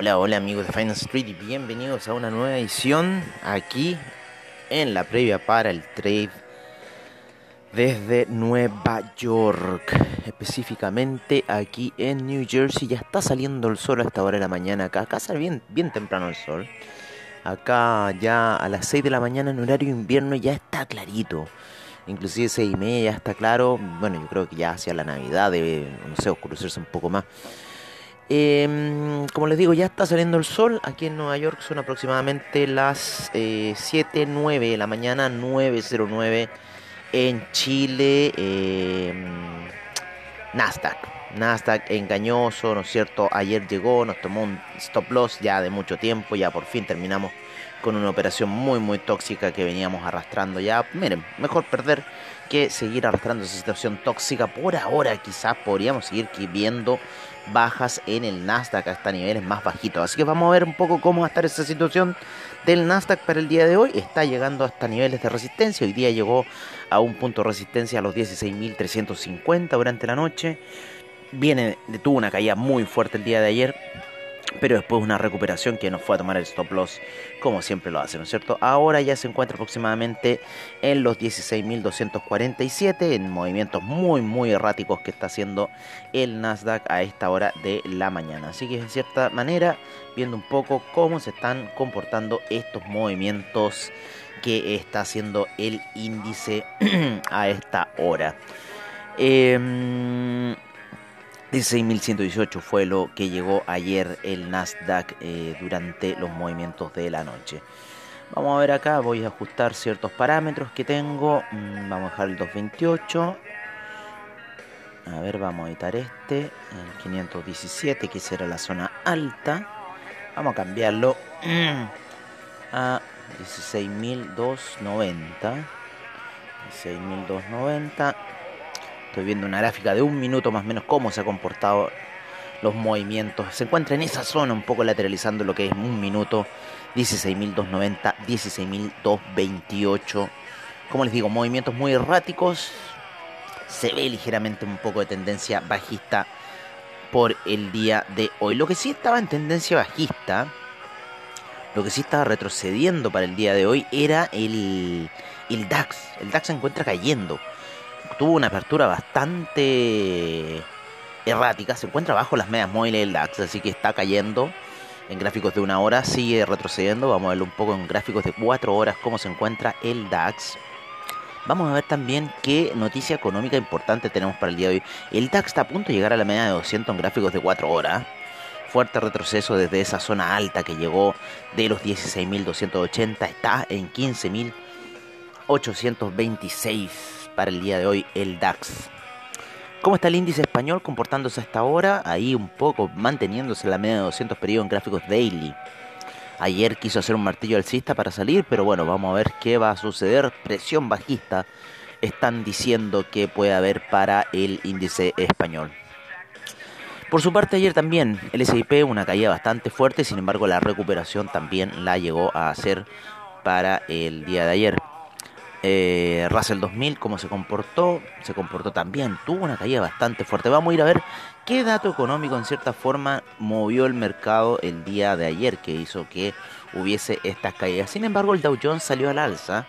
Hola, hola, amigos de Finance Street y bienvenidos a una nueva edición aquí en la previa para el trade desde Nueva York, específicamente aquí en New Jersey. Ya está saliendo el sol a esta hora de la mañana acá, acá sale bien, bien temprano el sol. Acá ya a las 6 de la mañana en horario invierno ya está clarito. Inclusive 6 y media ya está claro. Bueno, yo creo que ya hacia la Navidad debe, no sé, oscurecerse un poco más. Em, como les digo, ya está saliendo el sol. Aquí en Nueva York son aproximadamente las eh, 7.09 de la mañana, 9.09 en Chile. Em, Nasdaq. Nasdaq engañoso, ¿no es cierto? Ayer llegó, nos tomó un stop loss ya de mucho tiempo, ya por fin terminamos con una operación muy muy tóxica que veníamos arrastrando ya. Miren, mejor perder que seguir arrastrando esa situación tóxica. Por ahora quizás podríamos seguir viendo bajas en el Nasdaq hasta niveles más bajitos. Así que vamos a ver un poco cómo va a estar esa situación del Nasdaq para el día de hoy. Está llegando hasta niveles de resistencia. Hoy día llegó a un punto de resistencia a los 16.350 durante la noche. Viene, tuvo una caída muy fuerte el día de ayer pero después una recuperación que nos fue a tomar el stop loss como siempre lo hace, ¿no es cierto? Ahora ya se encuentra aproximadamente en los 16.247 en movimientos muy muy erráticos que está haciendo el Nasdaq a esta hora de la mañana. Así que en cierta manera viendo un poco cómo se están comportando estos movimientos que está haciendo el índice a esta hora. Eh, 16.118 fue lo que llegó ayer el Nasdaq eh, durante los movimientos de la noche. Vamos a ver acá, voy a ajustar ciertos parámetros que tengo. Mm, vamos a dejar el 228. A ver, vamos a editar este, el 517, que será la zona alta. Vamos a cambiarlo a 16.290. 16.290. Estoy viendo una gráfica de un minuto más o menos cómo se ha comportado los movimientos. Se encuentra en esa zona un poco lateralizando lo que es un minuto. 16.290, 16.228. Como les digo, movimientos muy erráticos. Se ve ligeramente un poco de tendencia bajista por el día de hoy. Lo que sí estaba en tendencia bajista, lo que sí estaba retrocediendo para el día de hoy era el, el DAX. El DAX se encuentra cayendo tuvo una apertura bastante errática. Se encuentra bajo las medias móviles del DAX, así que está cayendo. En gráficos de una hora sigue retrocediendo. Vamos a verlo un poco en gráficos de cuatro horas cómo se encuentra el DAX. Vamos a ver también qué noticia económica importante tenemos para el día de hoy. El DAX está a punto de llegar a la media de 200 en gráficos de 4 horas. Fuerte retroceso desde esa zona alta que llegó de los 16.280. Está en 15.826 para el día de hoy el DAX. ¿Cómo está el índice español comportándose hasta ahora? Ahí un poco manteniéndose en la media de 200 periodos en gráficos daily. Ayer quiso hacer un martillo alcista para salir, pero bueno, vamos a ver qué va a suceder. Presión bajista están diciendo que puede haber para el índice español. Por su parte ayer también el S&P una caída bastante fuerte, sin embargo la recuperación también la llegó a hacer para el día de ayer. Eh, Russell 2000, cómo se comportó, se comportó también, tuvo una caída bastante fuerte. Vamos a ir a ver qué dato económico en cierta forma movió el mercado el día de ayer que hizo que hubiese estas caídas. Sin embargo, el Dow Jones salió al alza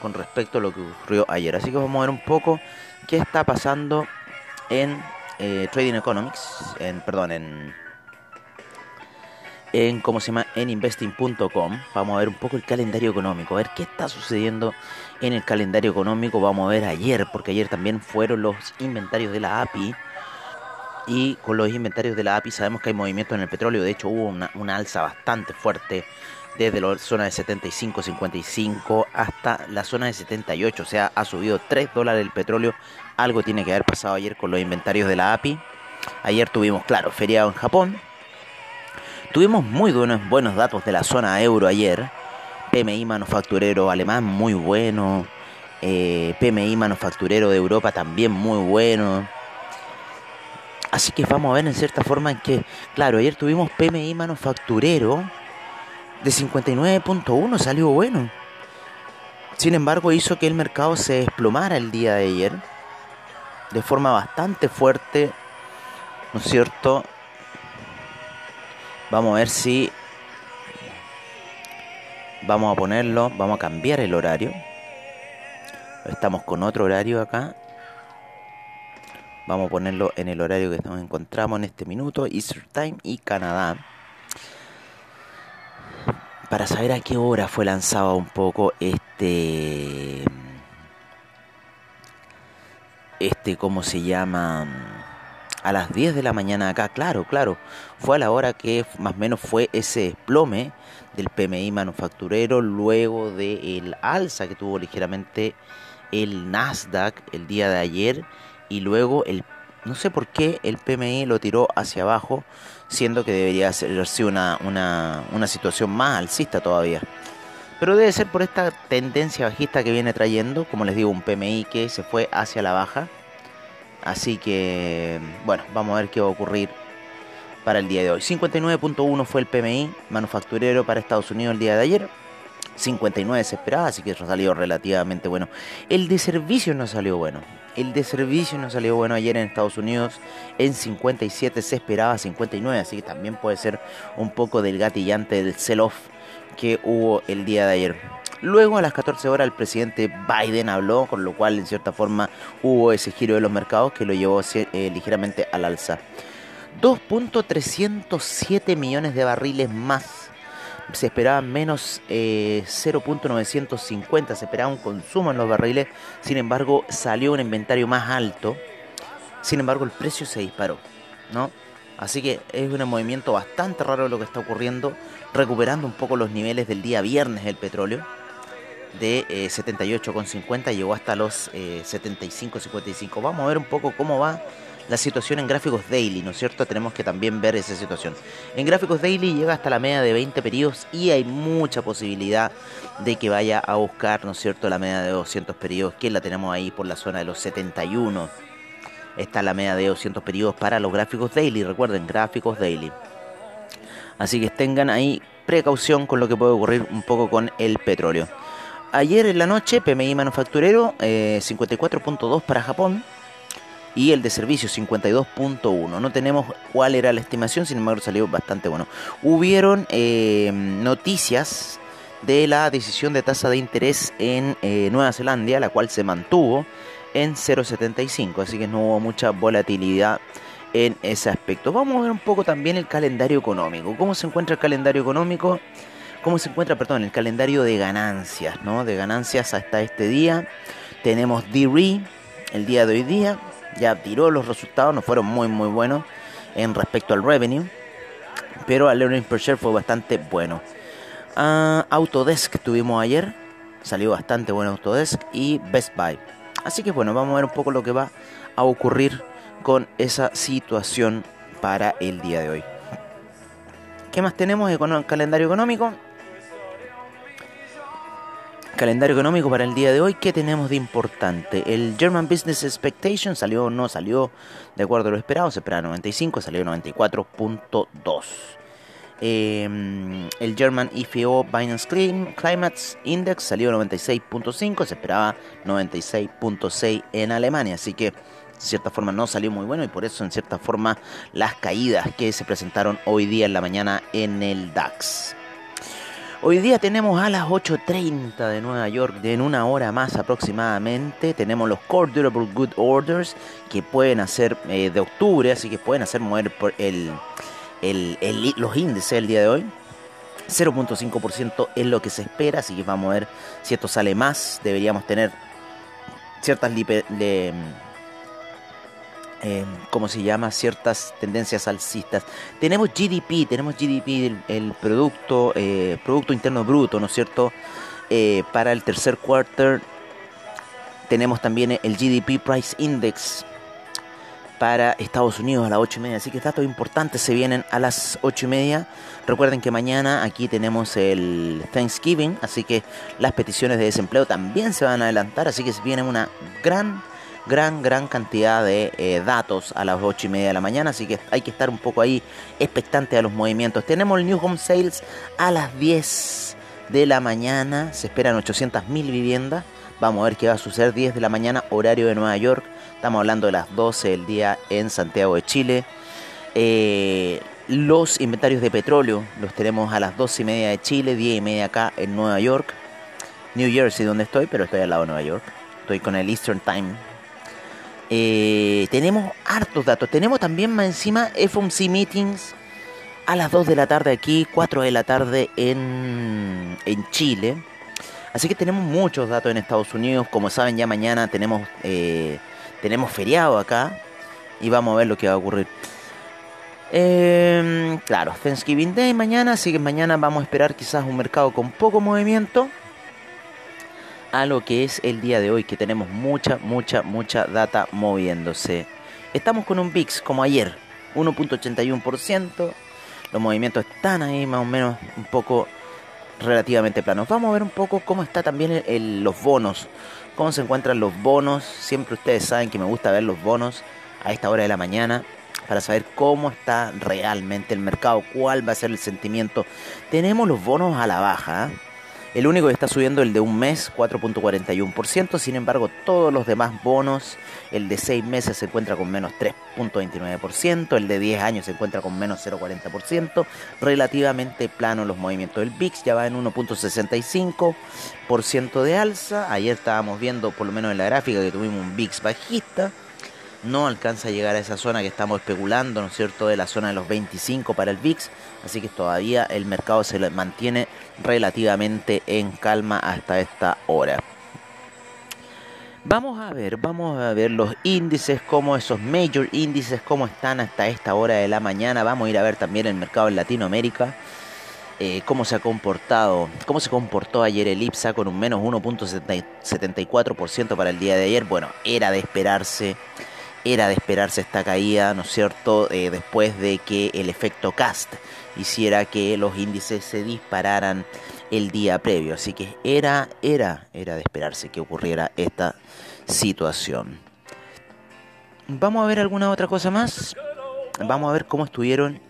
con respecto a lo que ocurrió ayer. Así que vamos a ver un poco qué está pasando en eh, Trading Economics, en, perdón, en en cómo se llama en investing.com. Vamos a ver un poco el calendario económico, a ver qué está sucediendo en el calendario económico. Vamos a ver ayer, porque ayer también fueron los inventarios de la API. Y con los inventarios de la API sabemos que hay movimiento en el petróleo. De hecho, hubo una, alza bastante fuerte desde la zona de 75, 55 hasta la zona de 78. O sea, ha subido 3 dólares el petróleo. Algo tiene que haber pasado ayer con los inventarios de la API. Ayer tuvimos, claro, feriado en Japón Tuvimos muy buenos, buenos datos de la zona euro ayer. PMI manufacturero alemán muy bueno. Eh, PMI manufacturero de Europa también muy bueno. Así que vamos a ver en cierta forma en que, claro, ayer tuvimos PMI manufacturero de 59.1, salió bueno. Sin embargo, hizo que el mercado se desplomara el día de ayer de forma bastante fuerte, ¿no es cierto? Vamos a ver si vamos a ponerlo, vamos a cambiar el horario. Estamos con otro horario acá. Vamos a ponerlo en el horario que nos encontramos en este minuto, Easter Time y Canadá. Para saber a qué hora fue lanzado un poco este este, ¿cómo se llama? A las 10 de la mañana acá, claro, claro. Fue a la hora que más o menos fue ese desplome del PMI manufacturero luego del alza que tuvo ligeramente el Nasdaq el día de ayer y luego el no sé por qué el PMI lo tiró hacia abajo, siendo que debería ser una, una, una situación más alcista todavía. Pero debe ser por esta tendencia bajista que viene trayendo, como les digo, un PMI que se fue hacia la baja. Así que, bueno, vamos a ver qué va a ocurrir para el día de hoy. 59.1 fue el PMI manufacturero para Estados Unidos el día de ayer. 59 se esperaba, así que eso salió relativamente bueno. El de servicios no salió bueno. El de servicios no salió bueno ayer en Estados Unidos. En 57 se esperaba 59, así que también puede ser un poco del gatillante del sell-off que hubo el día de ayer. Luego a las 14 horas el presidente Biden habló, con lo cual en cierta forma hubo ese giro de los mercados que lo llevó eh, ligeramente al alza. 2.307 millones de barriles más. Se esperaba menos 0.950, eh, se esperaba un consumo en los barriles, sin embargo salió un inventario más alto, sin embargo el precio se disparó, ¿no? Así que es un movimiento bastante raro lo que está ocurriendo, recuperando un poco los niveles del día viernes el petróleo de 78,50 eh, llegó hasta los 75,55. Eh, Vamos a ver un poco cómo va la situación en gráficos daily, ¿no es cierto? Tenemos que también ver esa situación. En gráficos daily llega hasta la media de 20 periodos y hay mucha posibilidad de que vaya a buscar, ¿no es cierto?, la media de 200 periodos, que la tenemos ahí por la zona de los 71. Está la media de 200 periodos para los gráficos daily, recuerden, gráficos daily. Así que tengan ahí precaución con lo que puede ocurrir un poco con el petróleo. Ayer en la noche, PMI manufacturero 54.2 eh, para Japón y el de servicio 52.1. No tenemos cuál era la estimación, sin embargo salió bastante bueno. Hubieron eh, noticias de la decisión de tasa de interés en eh, Nueva Zelanda, la cual se mantuvo en 0.75, así que no hubo mucha volatilidad en ese aspecto. Vamos a ver un poco también el calendario económico. ¿Cómo se encuentra el calendario económico? Cómo se encuentra, perdón, el calendario de ganancias, ¿no? De ganancias hasta este día. Tenemos D-RE el día de hoy día, ya tiró los resultados, no fueron muy muy buenos en respecto al revenue, pero el earnings per share fue bastante bueno. Ah, Autodesk tuvimos ayer, salió bastante bueno Autodesk y Best Buy. Así que bueno, vamos a ver un poco lo que va a ocurrir con esa situación para el día de hoy. ¿Qué más tenemos en calendario económico? Calendario económico para el día de hoy, ¿qué tenemos de importante? El German Business Expectation salió o no salió de acuerdo a lo esperado, se esperaba 95, salió 94.2. Em, el German IFO Binance Climate Index salió 96.5, se esperaba 96.6 en Alemania, así que de cierta forma no salió muy bueno y por eso en cierta forma las caídas que se presentaron hoy día en la mañana en el DAX. Hoy día tenemos a las 8.30 de Nueva York, en una hora más aproximadamente, tenemos los Core Durable Good Orders que pueden hacer eh, de octubre, así que pueden hacer mover por el, los índices el día de hoy. 0.5% es lo que se espera, así que vamos a ver si esto sale más. Deberíamos tener ciertas de, eh, ¿cómo se llama? Ciertas tendencias alcistas. Tenemos GDP, tenemos GDP, el, Producto, eh, Producto Interno Bruto, ¿no es cierto? Eh, para el tercer quarter tenemos también el GDP Price Index para Estados Unidos a las 8 y media. Así que datos importantes se vienen a las 8 y media. Recuerden que mañana aquí tenemos el Thanksgiving, así que las peticiones de desempleo también se van a adelantar. Así que viene una gran gran, gran cantidad de eh, datos a las 8 y media de la mañana, así que hay que estar un poco ahí expectante a los movimientos. Tenemos el New Home Sales a las 10 de la mañana, se esperan 800.000 viviendas. Vamos a ver qué va a suceder 10 de la mañana, horario de Nueva York. Estamos hablando de las 12 del día en Santiago de Chile. Eh, los inventarios de petróleo los tenemos a las 12 y media de Chile, 10 y media acá en Nueva York, New Jersey donde estoy, pero estoy al lado de Nueva York. Estoy con el Eastern Time. Eh, tenemos hartos datos. Tenemos también más encima FOMC Meetings a las 2 de la tarde aquí, 4 de la tarde en, en Chile. Así que tenemos muchos datos en Estados Unidos. Como saben, ya mañana tenemos, eh, tenemos feriado acá y vamos a ver lo que va a ocurrir. Eh, claro, Thanksgiving Day mañana, así que mañana vamos a esperar quizás un mercado con poco movimiento a lo que es el día de hoy, que tenemos mucha, mucha, mucha data moviéndose. Estamos con un VIX como ayer, 1.81%. Los movimientos están ahí más o menos un poco relativamente planos. Vamos a ver un poco cómo está también los bonos, cómo se encuentran los bonos. Siempre ustedes saben que me gusta ver los bonos a esta hora de la mañana para saber cómo está realmente el mercado, cuál va a ser el sentimiento. Tenemos los bonos a la baja. ¿eh? El único que está subiendo el de un mes, 4.41%. Sin embargo, todos los demás bonos, el de 6 meses se encuentra con menos 3.29%, el de 10 años se encuentra con menos 0.40%. Relativamente plano los movimientos. del VIX ya va en 1.65% de alza. Ayer estábamos viendo, por lo menos en la gráfica, que tuvimos un VIX bajista no alcanza a llegar a esa zona que estamos especulando, ¿no es cierto?, de la zona de los 25 para el VIX, así que todavía el mercado se mantiene relativamente en calma hasta esta hora. Vamos a ver, vamos a ver los índices, como esos major índices, cómo están hasta esta hora de la mañana. Vamos a ir a ver también el mercado en Latinoamérica. Eh, cómo se ha comportado, cómo se comportó ayer el IPSA con un menos 1.74% para el día de ayer. Bueno, era de esperarse era de esperarse esta caída, ¿no es cierto?, eh, después de que el efecto cast hiciera que los índices se dispararan el día previo. Así que era, era, era de esperarse que ocurriera esta situación. Vamos a ver alguna otra cosa más. Vamos a ver cómo estuvieron.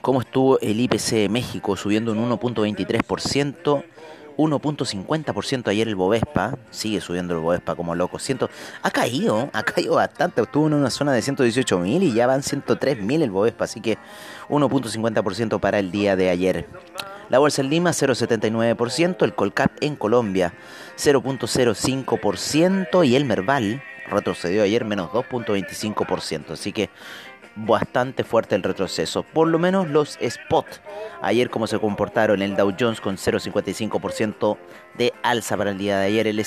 Cómo estuvo el IPC de México subiendo un 1.23%. 1.50% ayer el Bovespa, sigue subiendo el Bovespa como loco. Siento, ha caído, ha caído bastante, estuvo en una zona de 118.000 y ya van 103.000 el Bovespa, así que 1.50% para el día de ayer. La bolsa en Lima 0.79%, el Colcap en Colombia 0.05% y el Merval retrocedió ayer menos 2.25%, así que bastante fuerte el retroceso. Por lo menos los spot. Ayer como se comportaron el Dow Jones con 0,55% de alza para el día de ayer, el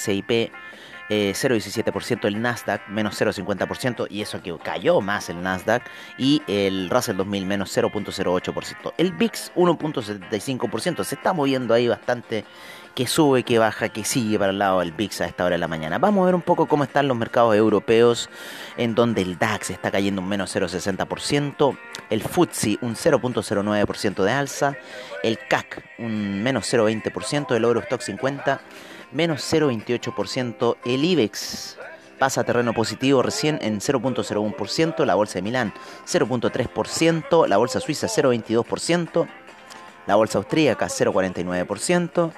SIP 0,17%, eh, el Nasdaq menos 0,50% y eso que cayó más el Nasdaq y el Russell 2000 menos 0,08%. El VIX 1,75%, se está moviendo ahí bastante que sube, que baja, que sigue para el lado del VIX a esta hora de la mañana. Vamos a ver un poco cómo están los mercados europeos, en donde el DAX está cayendo un menos 0,60%, el FTSE un 0,09% de alza, el CAC un menos 0,20%, el Eurostock 50 menos 0,28%, el IBEX pasa a terreno positivo recién en 0.01%, la bolsa de Milán 0.3%, la bolsa suiza 0.22%, la bolsa austríaca 0.49%,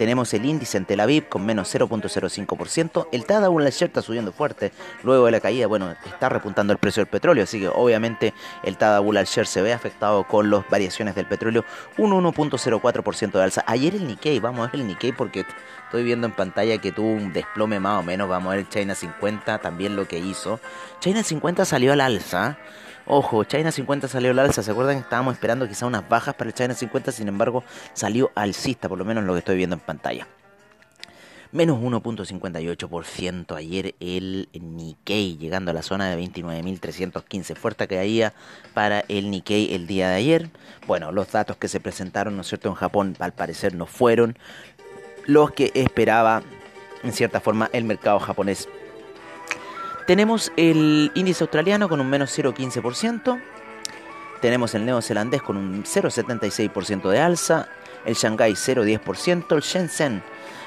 tenemos el índice en Tel Aviv con menos 0.05%. El Tadawul está subiendo fuerte luego de la caída. Bueno, está repuntando el precio del petróleo, así que obviamente el Tadawul share se ve afectado con las variaciones del petróleo. Un 1.04% de alza. Ayer el Nikkei, vamos a ver el Nikkei porque estoy viendo en pantalla que tuvo un desplome más o menos. Vamos a ver China 50 también lo que hizo. China 50 salió al alza. Ojo, China 50 salió al alza. ¿Se acuerdan que estábamos esperando quizá unas bajas para el China 50? Sin embargo, salió alcista, por lo menos lo que estoy viendo en pantalla. Menos 1.58% ayer el Nikkei, llegando a la zona de 29.315. Fuerte caída para el Nikkei el día de ayer. Bueno, los datos que se presentaron, ¿no es cierto?, en Japón al parecer no fueron los que esperaba, en cierta forma, el mercado japonés tenemos el índice australiano con un menos 0,15%. Tenemos el neozelandés con un 0,76% de alza. El Shanghai 0,10%. El Shenzhen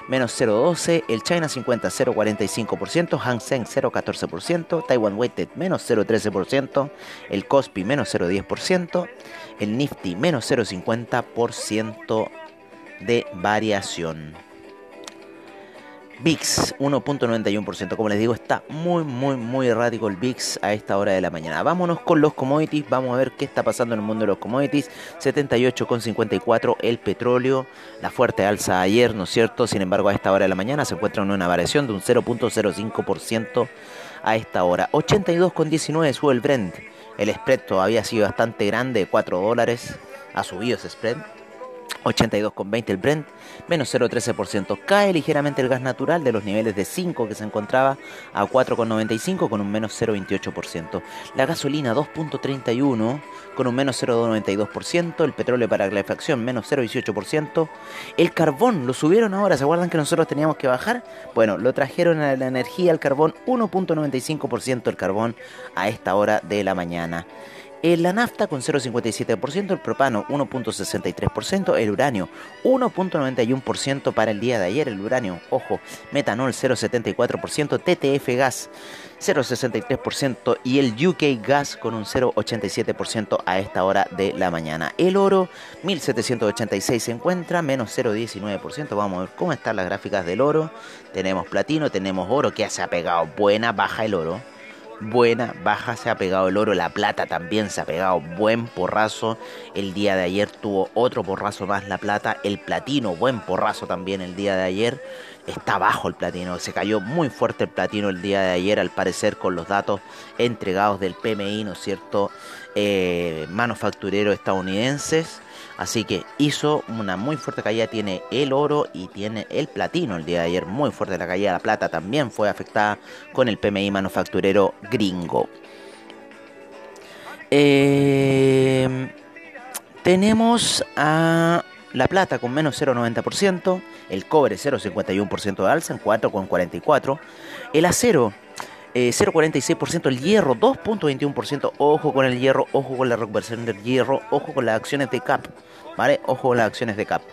menos 0,12%. El China 50 0,45%. Hang Seng 0,14%. Taiwan Weighted menos 0,13%. El Kospi menos 0,10%. El Nifty menos 0,50% de variación. VIX 1.91%. Como les digo, está muy, muy, muy errático el VIX a esta hora de la mañana. Vámonos con los commodities. Vamos a ver qué está pasando en el mundo de los commodities. 78,54 el petróleo. La fuerte alza ayer, ¿no es cierto? Sin embargo, a esta hora de la mañana se encuentra en una variación de un 0.05% a esta hora. 82,19 sube el Brent. El spread todavía ha sido bastante grande, 4 dólares. Ha subido ese spread. 82,20 el Brent, menos 0,13%. Cae ligeramente el gas natural de los niveles de 5 que se encontraba a 4,95 con un menos 0,28%. La gasolina 2,31 con un menos 0,92%. El petróleo para calefacción menos 0,18%. El carbón lo subieron ahora. ¿Se acuerdan que nosotros teníamos que bajar? Bueno, lo trajeron a la energía, el carbón 1,95% el carbón a esta hora de la mañana la nafta con 0,57%, el propano 1,63%, el uranio 1,91% para el día de ayer, el uranio, ojo, metanol 0,74%, TTF gas 0,63% y el UK gas con un 0,87% a esta hora de la mañana. El oro 1786 se encuentra menos 0,19%. Vamos a ver cómo están las gráficas del oro. Tenemos platino, tenemos oro que se ha pegado buena, baja el oro buena, baja, se ha pegado el oro, la plata también se ha pegado buen porrazo. El día de ayer tuvo otro porrazo más la plata, el platino, buen porrazo también el día de ayer. Está bajo el platino, se cayó muy fuerte el platino el día de ayer, al parecer con los datos entregados del PMI, ¿no es cierto? Eh, manufactureros estadounidenses. Así que hizo una muy fuerte caída, tiene el oro y tiene el platino el día de ayer, muy fuerte la caída, la plata también fue afectada con el PMI manufacturero gringo. Eh, tenemos a la plata con menos 0,90%, el cobre 0,51% de alza en 4,44%, el acero 0,46%, eh, el hierro 2,21%, ojo con el hierro, ojo con la reconversión del hierro, ojo con las acciones de CAP, ¿vale? Ojo con las acciones de CAP.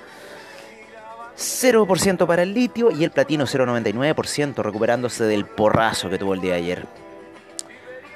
0% para el litio y el platino 0,99%, recuperándose del porrazo que tuvo el día de ayer.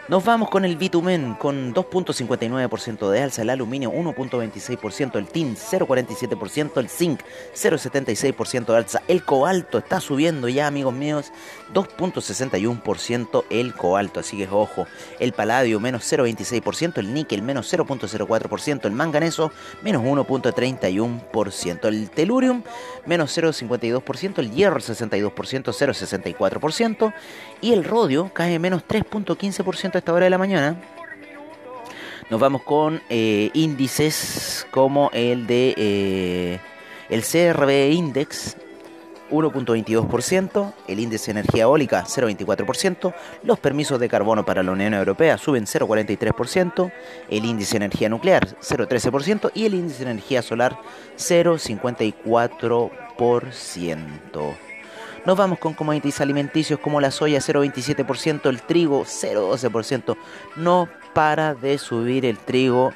Nos vamos con el bitumen con 2.59% de alza, el aluminio 1.26%, el tin 0.47%, el zinc 0.76% de alza, el cobalto está subiendo ya amigos míos 2.61% el cobalto, así que ojo, el paladio menos 0.26%, el níquel menos 0.04%, el manganeso menos 1.31%, el telurium menos 0.52%, el hierro 62%, 0.64% y el rodio cae menos 3.15% a esta hora de la mañana. Nos vamos con eh, índices como el de eh, el CRB Index 1.22%, el índice de energía eólica 0.24%, los permisos de carbono para la Unión Europea suben 0.43%, el índice de energía nuclear 0.13% y el índice de energía solar 0.54%. Nos vamos con commodities alimenticios como la soya 0,27%, el trigo 0,12%. No para de subir el trigo.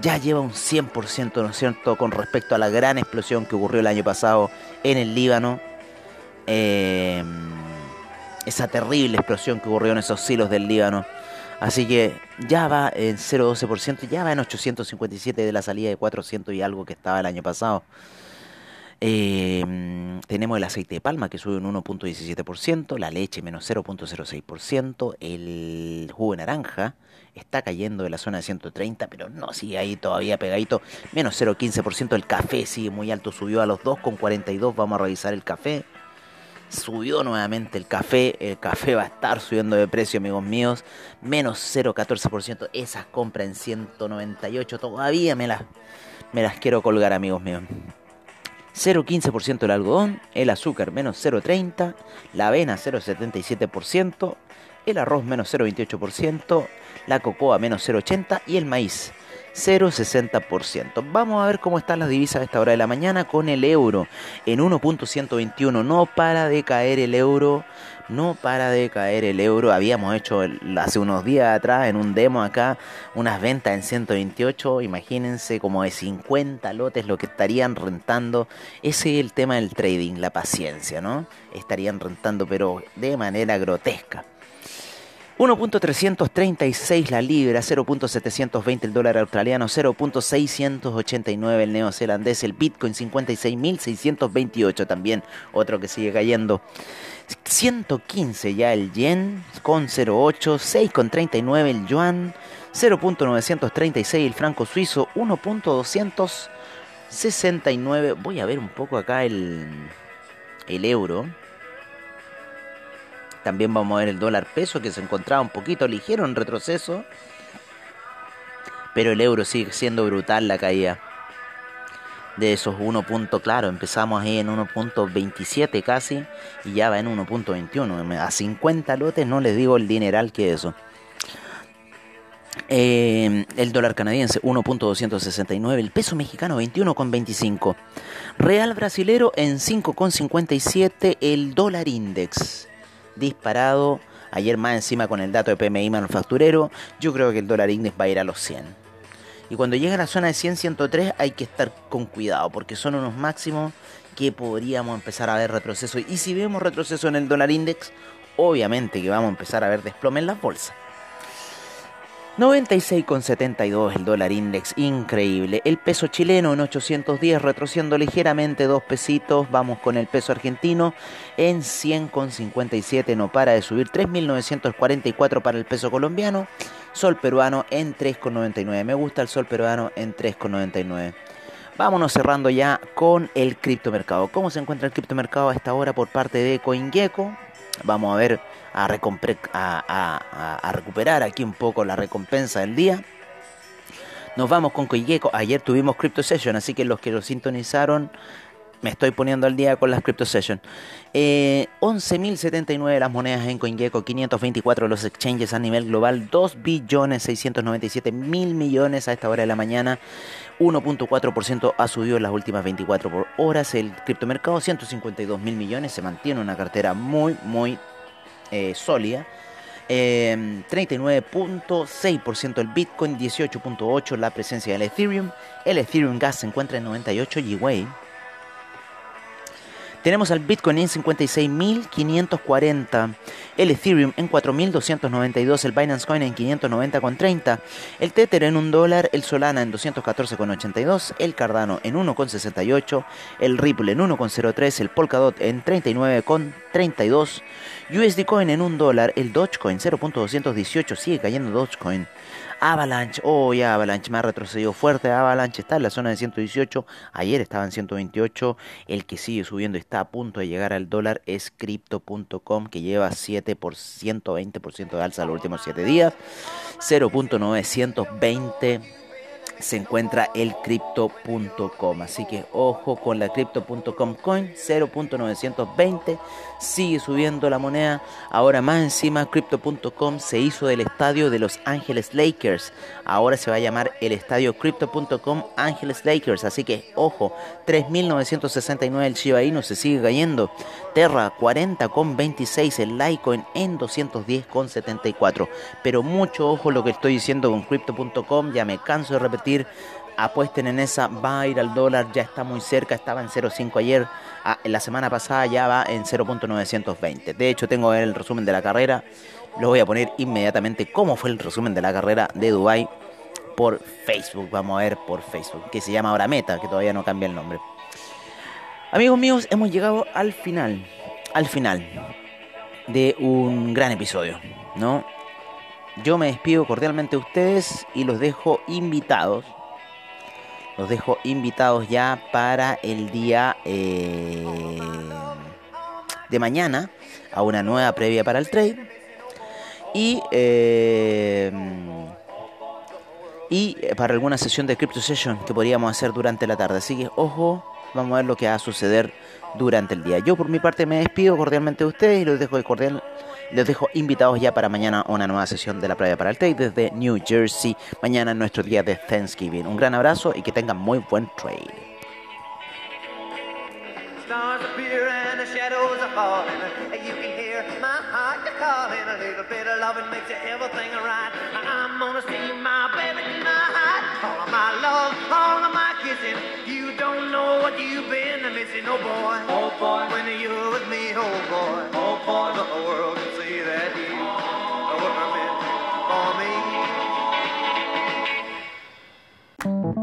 Ya lleva un 100%, ¿no es cierto?, con respecto a la gran explosión que ocurrió el año pasado en el Líbano. Em, esa terrible explosión que ocurrió en esos silos del Líbano. Así que ya va en 0,12%, ya va en 857 de la salida de 400 y algo que estaba el año pasado. Em, tenemos el aceite de palma que sube un 1.17%, la leche menos 0.06%, el jugo de naranja está cayendo de la zona de 130, pero no sigue ahí todavía pegadito, menos 0.15%, el café sigue muy alto, subió a los 2.42, vamos a revisar el café. Subió nuevamente el café, el café va a estar subiendo de precio, amigos míos, menos 0.14%, esas compras en 198 todavía me las, me las quiero colgar, amigos míos. 0,15% el algodón, el azúcar menos 0,30%, la avena 0,77%, el arroz menos 0,28%, la cocoa menos 0,80% y el maíz 0,60%. Vamos a ver cómo están las divisas a esta hora de la mañana con el euro en 1.121. No para de caer el euro no para de caer el euro. Habíamos hecho hace unos días atrás en un demo acá unas ventas en 128. Imagínense como de 50 lotes lo que estarían rentando. Ese es el tema del trading, la paciencia, ¿no? Estarían rentando pero de manera grotesca. 1.336 la libra, 0.720 el dólar australiano, 0.689 el neozelandés, el Bitcoin 56.628 también, otro que sigue cayendo. 115 ya el yen con 0.8, 6.39 el yuan, 0.936 el franco suizo, 1.269. Voy a ver un poco acá el, el euro. También vamos a ver el dólar peso que se encontraba un poquito ligero en retroceso. Pero el euro sigue siendo brutal la caída. De esos 1 punto, claro, empezamos ahí en 1.27 casi y ya va en 1.21. A 50 lotes no les digo el dineral que eso. Eh, el dólar canadiense 1.269, el peso mexicano 21.25, real brasilero en 5.57, el dólar index disparado. Ayer más encima con el dato de PMI manufacturero, yo creo que el dólar index va a ir a los 100. Y cuando llega a la zona de 100-103 hay que estar con cuidado porque son unos máximos que podríamos empezar a ver retroceso. Y si vemos retroceso en el dólar index, obviamente que vamos a empezar a ver desplome en las bolsas. 96,72 el dólar index, increíble. El peso chileno en 810, retrocediendo ligeramente dos pesitos. Vamos con el peso argentino en 100,57, no para de subir. 3.944 para el peso colombiano. Sol peruano en 3,99. Me gusta el sol peruano en 3,99. Vámonos cerrando ya con el criptomercado. ¿Cómo se encuentra el criptomercado a esta hora por parte de CoinGecko? Vamos a ver, a, a, recuperar aquí un poco la recompensa del día. Nos vamos con CoinGecko. Ayer tuvimos Crypto Session, así que los que lo sintonizaron, me estoy poniendo al día con las Crypto Session. Eh, 11.079 las monedas en CoinGecko, 524 los exchanges a nivel global, 2 billones 697 mil millones a esta hora de la mañana. 1.4% ha subido en las últimas 24 horas. El criptomercado, 152 mil millones, se mantiene una cartera muy, muy eh, sólida. 39.6% el Bitcoin, 18.8% la presencia del Ethereum. El Ethereum Gas se encuentra en 98 GWay. Tenemos al Bitcoin en 56.540, el Ethereum en 4.292, el Binance Coin en 590,30, el Tether en 1 dólar, el Solana en 214,82, el Cardano en 1,68, el Ripple en 1,03, el Polkadot en 39,32, USD Coin en 1 dólar, el Dogecoin 0.218, sigue cayendo Dogecoin Avalanche, oh ya Avalanche me ha retrocedido fuerte, Avalanche está en la zona de 118, ayer estaba en 128, el que sigue subiendo está a punto de llegar al dólar es crypto.com que lleva 7 por 120% de alza los últimos 7 días, 0.920 se encuentra el crypto.com. Así que ojo con la crypto.com coin 0.920. Sigue subiendo la moneda. Ahora más encima crypto.com se hizo del estadio de Los Ángeles Lakers. Ahora se va a llamar el estadio crypto.com Ángeles Lakers. Así que ojo, 3.969 el Shiba Inu se sigue cayendo. Terra 40,26 el Litecoin en 210,74. Pero mucho ojo lo que estoy diciendo con crypto.com. Ya me canso de repetir apuesten en esa, va a ir al dólar, ya está muy cerca, estaba en 0.5 ayer, ah, la semana pasada ya va en 0.920. De hecho, tengo el resumen de la carrera, lo voy a poner inmediatamente cómo fue el resumen de la carrera de Dubai por Facebook, vamos a ver por Facebook, que se llama ahora Meta, que todavía no cambia el nombre. Amigos míos, hemos llegado al final, al final de un gran episodio, ¿no? Yo me despido cordialmente de ustedes y los dejo invitados. Los dejo invitados ya para el día eh, de mañana a una nueva previa para el trade. Y, eh, y para alguna sesión de Crypto Session que podríamos hacer durante la tarde. Así que ojo, vamos a ver lo que va a suceder durante el día. Yo por mi parte me despido cordialmente de ustedes y los dejo cordial les dejo invitados ya para mañana a una nueva sesión de la playa para el trade desde New Jersey. Mañana nuestro día de Thanksgiving. Un gran abrazo y que tengan muy buen trade. Stars appear and the shadows are falling. You can hear my heart calling. A little bit of loving makes everything right. I'm gonna see my baby tonight. All of my love, all of my kissing. You don't know what you've been missing, oh boy. Oh boy. When you're with me, oh boy. Oh boy. The world that you are meant for me.